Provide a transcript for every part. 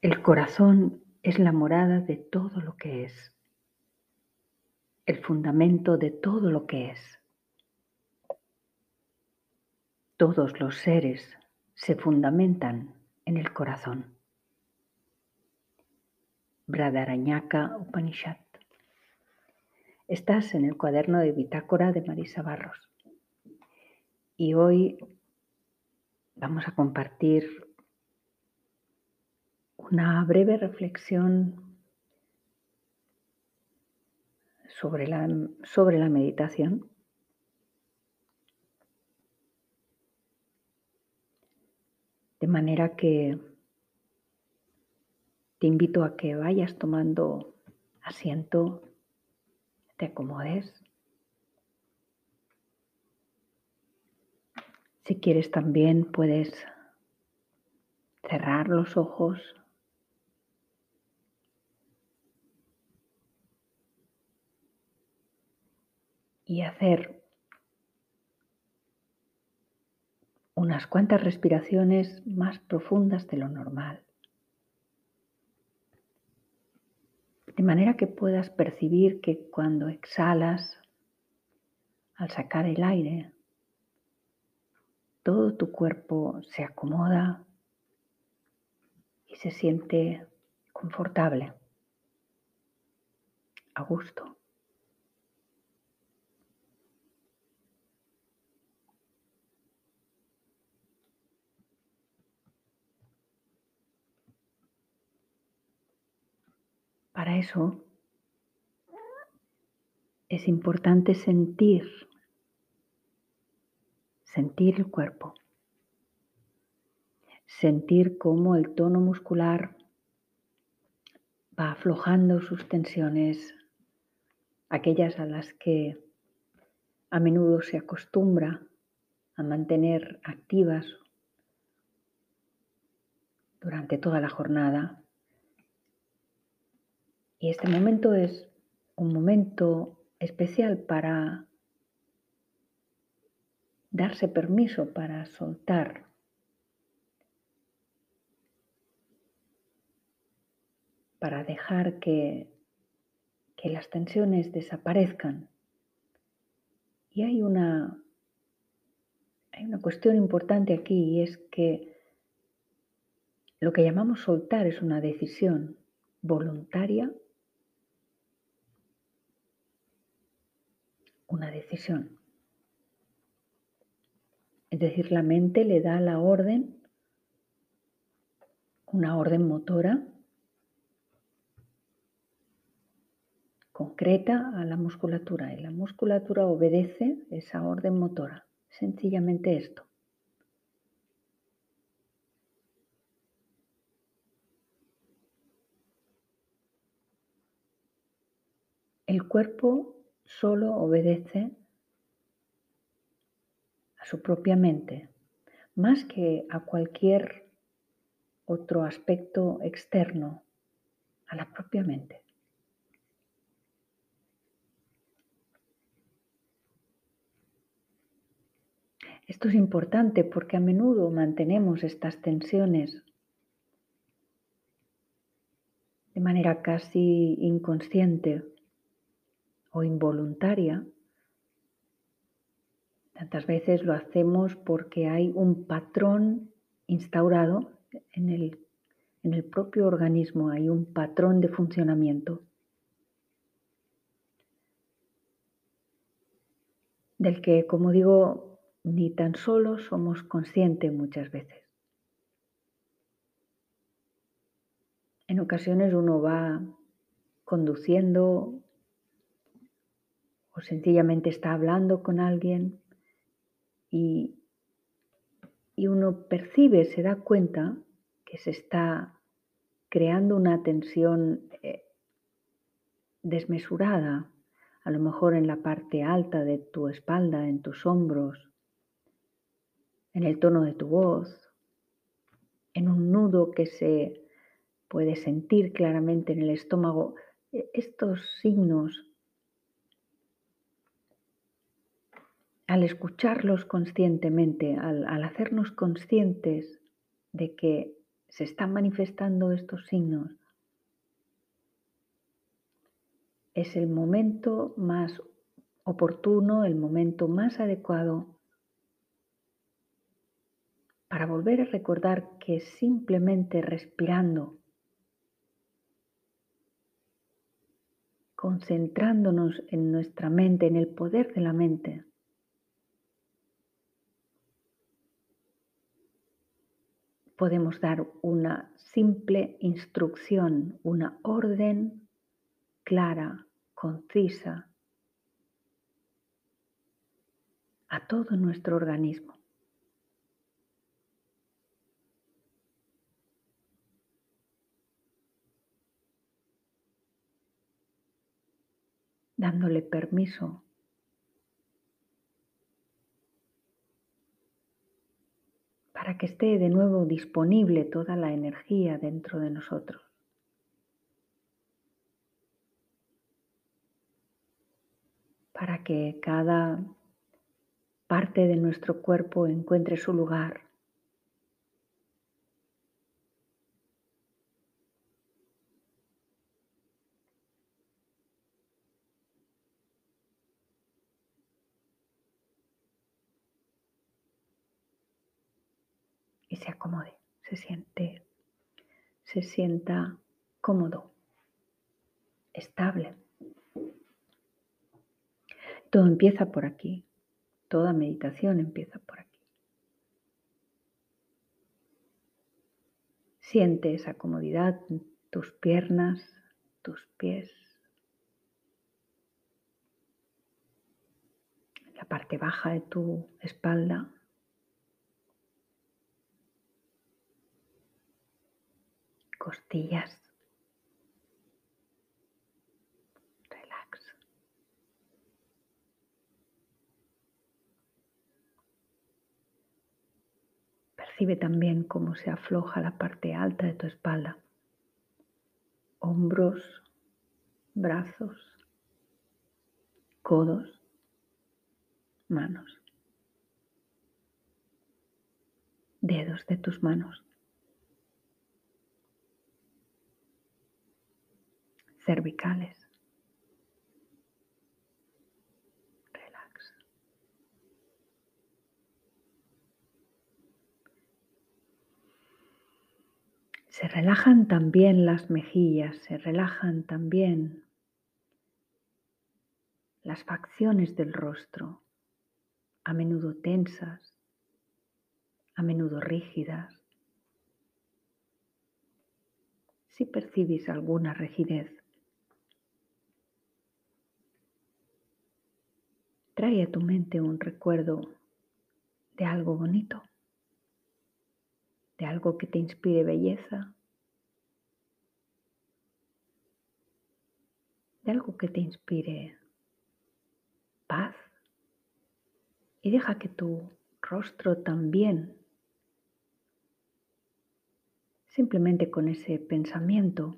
El corazón es la morada de todo lo que es, el fundamento de todo lo que es. Todos los seres se fundamentan en el corazón. Bradarañaka Upanishad. Estás en el cuaderno de bitácora de Marisa Barros y hoy vamos a compartir una breve reflexión sobre la, sobre la meditación. De manera que te invito a que vayas tomando asiento, te acomodes. Si quieres también puedes cerrar los ojos y hacer unas cuantas respiraciones más profundas de lo normal. De manera que puedas percibir que cuando exhalas, al sacar el aire, todo tu cuerpo se acomoda y se siente confortable, a gusto. Para eso es importante sentir, sentir el cuerpo, sentir cómo el tono muscular va aflojando sus tensiones, aquellas a las que a menudo se acostumbra a mantener activas durante toda la jornada y este momento es un momento especial para darse permiso para soltar. para dejar que, que las tensiones desaparezcan. Y hay una, hay una cuestión importante aquí y es que lo que llamamos soltar es una decisión voluntaria una decisión. Es decir, la mente le da la orden, una orden motora concreta a la musculatura y la musculatura obedece esa orden motora. Sencillamente esto. El cuerpo solo obedece a su propia mente, más que a cualquier otro aspecto externo, a la propia mente. Esto es importante porque a menudo mantenemos estas tensiones de manera casi inconsciente o involuntaria. Tantas veces lo hacemos porque hay un patrón instaurado en el, en el propio organismo, hay un patrón de funcionamiento del que, como digo, ni tan solo somos conscientes muchas veces. En ocasiones uno va conduciendo o sencillamente está hablando con alguien y, uno percibe, se da cuenta que se está creando una tensión eh, desmesurada, a lo mejor en la parte alta de tu espalda, en tus hombros, en el tono de tu voz, en un nudo que se puede sentir claramente en el estómago. E, estos signos al escucharlos conscientemente, al, hacernos conscientes de que se están manifestando estos signos, es el momento más oportuno, el momento más adecuado para volver a recordar que simplemente respirando, concentrándonos en nuestra mente, en el poder de la mente, podemos dar una simple instrucción, una orden clara, concisa a todo nuestro organismo. dándole permiso para que esté de nuevo disponible toda la energía dentro de nosotros. Para que cada parte de nuestro cuerpo encuentre su lugar. y se se siente, se sienta cómodo, estable. Todo empieza por aquí, toda meditación empieza por aquí. Siente esa comodidad en tus piernas, tus pies, la parte baja de tu espalda. Costillas. Relax. Percibe también cómo se afloja la parte alta de tu espalda. Hombros, brazos, codos, manos, dedos de tus manos. Cervicales. Relax. Se relajan también las mejillas, se relajan también las facciones del rostro, a menudo tensas, a menudo rígidas. Si percibís alguna rigidez, Trae a tu mente un recuerdo de algo bonito, de algo que te inspire belleza, de algo que te inspire paz. Y deja que tu rostro también, simplemente con ese pensamiento,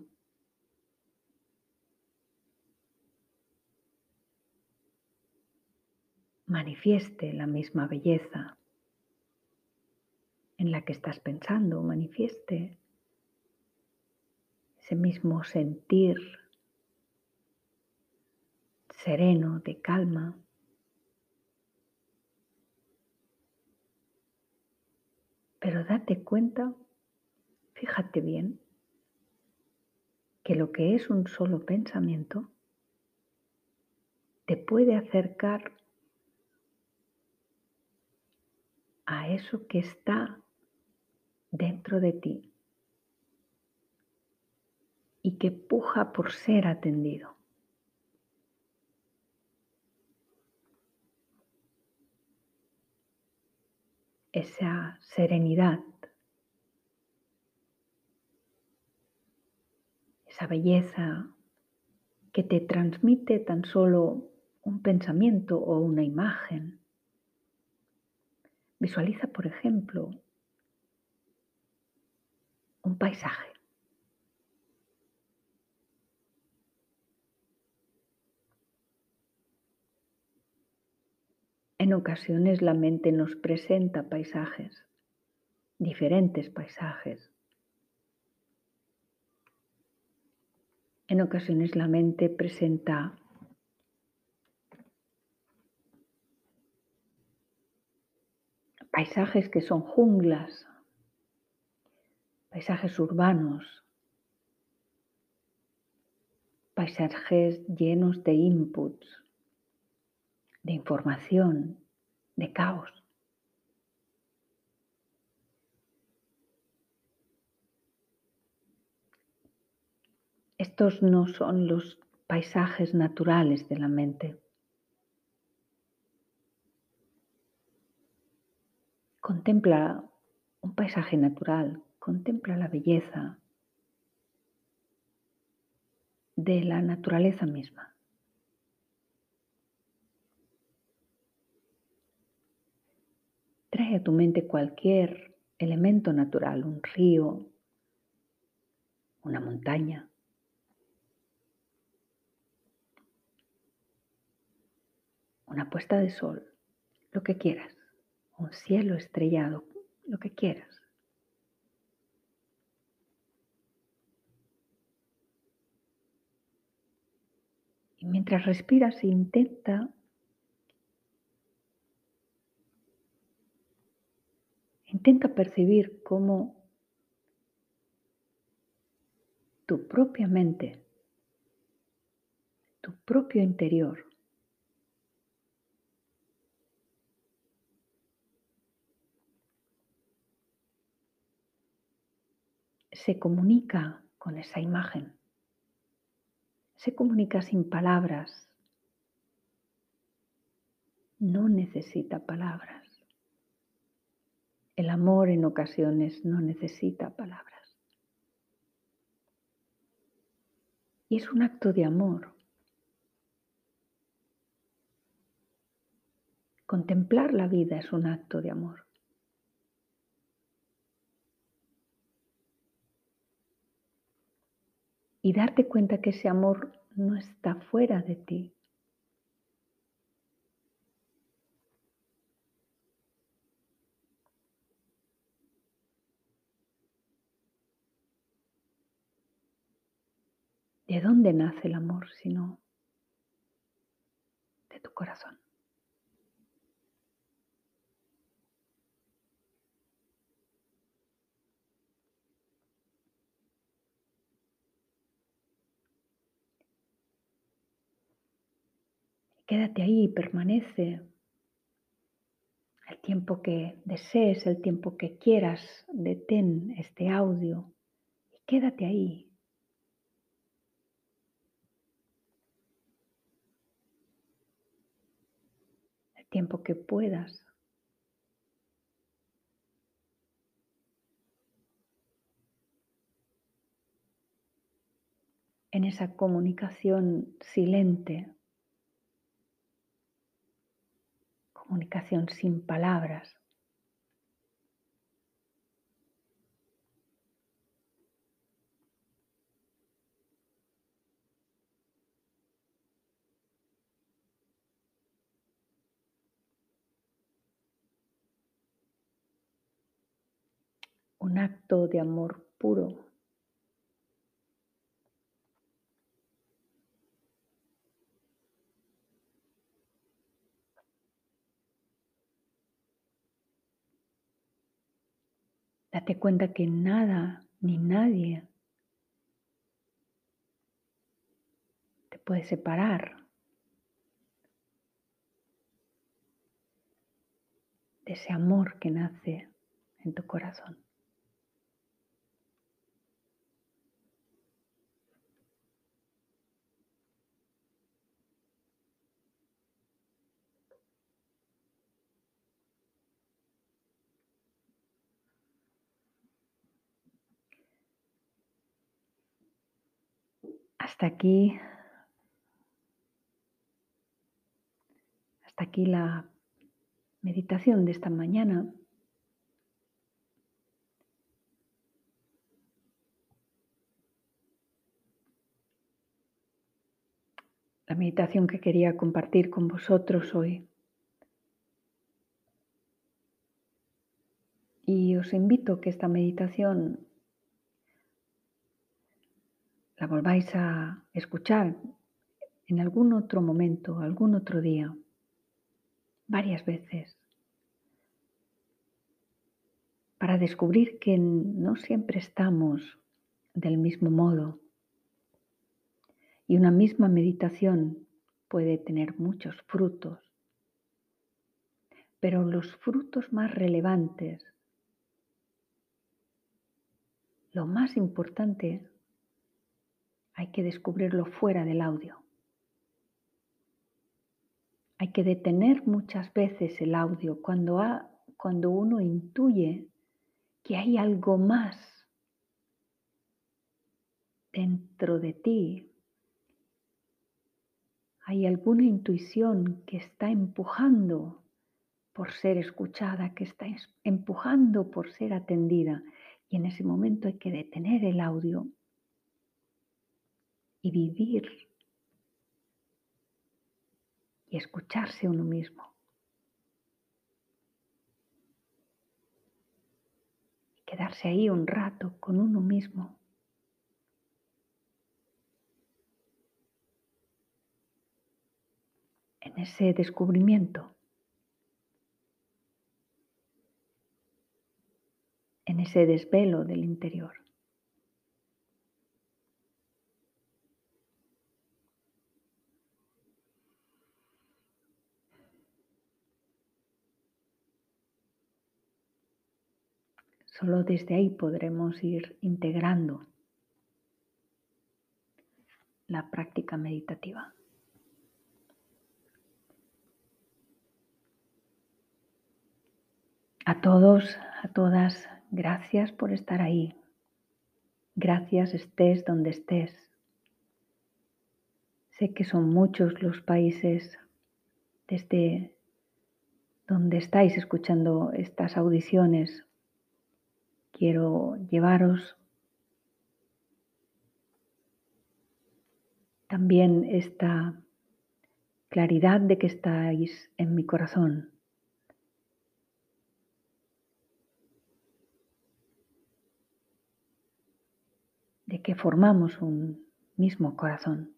manifieste la misma belleza en la que estás pensando, manifieste ese mismo sentir sereno, de calma. Pero date cuenta, fíjate bien, que lo que es un solo pensamiento te puede acercar a eso que está dentro de ti y que puja por ser atendido. Esa serenidad, esa belleza que te transmite tan solo un pensamiento o una imagen Visualiza, por ejemplo, un paisaje. En ocasiones la mente nos presenta paisajes, diferentes paisajes. En ocasiones la mente presenta paisajes que son junglas, paisajes urbanos, paisajes llenos de inputs, de información, de caos. Estos no son los paisajes naturales de la mente. Contempla un paisaje natural, contempla la belleza de la naturaleza misma. Trae a tu mente cualquier elemento natural, un río, una montaña, una puesta de sol, lo que quieras, un cielo estrellado, lo que quieras. Y mientras respiras, intenta intenta percibir cómo tu propia mente, tu propio interior se comunica con esa imagen, se comunica sin palabras, no necesita palabras. El amor en ocasiones no necesita palabras. Y es un acto de amor. Contemplar la vida es un acto de amor. Y darte cuenta que ese amor no está fuera de ti. ¿De dónde nace el amor sino de tu corazón? Quédate ahí, permanece el tiempo que desees, el tiempo que quieras, detén este audio y quédate ahí. El tiempo que puedas. En esa comunicación silente comunicación sin palabras. Un acto de amor puro. Date cuenta que nada ni nadie te puede separar de ese amor que nace en tu corazón. Hasta aquí, hasta aquí la meditación de esta mañana. La meditación que quería compartir con vosotros hoy. Y os invito a que esta meditación la volváis a escuchar en algún otro momento, algún otro día, varias veces, para descubrir que no siempre estamos del mismo modo. Y una misma meditación puede tener muchos frutos, pero los frutos más relevantes, lo más importante, hay que descubrirlo fuera del audio. Hay que detener muchas veces el audio cuando, cuando uno intuye que hay algo más dentro de ti. Hay alguna intuición que está empujando por ser escuchada, que está empujando por ser atendida. Y en ese momento hay que detener el audio y vivir y escucharse uno mismo. Y quedarse ahí un rato con uno mismo. En ese descubrimiento. En ese desvelo del interior. Solo desde ahí podremos ir integrando la práctica meditativa. A todos, a todas, gracias por estar ahí. Gracias estés donde estés. Sé que son muchos los países desde donde estáis escuchando estas audiciones quiero llevaros también esta claridad de que estáis en mi corazón. de que formamos un mismo corazón.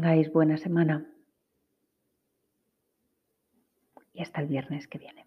Tengáis buena semana y hasta el viernes que viene.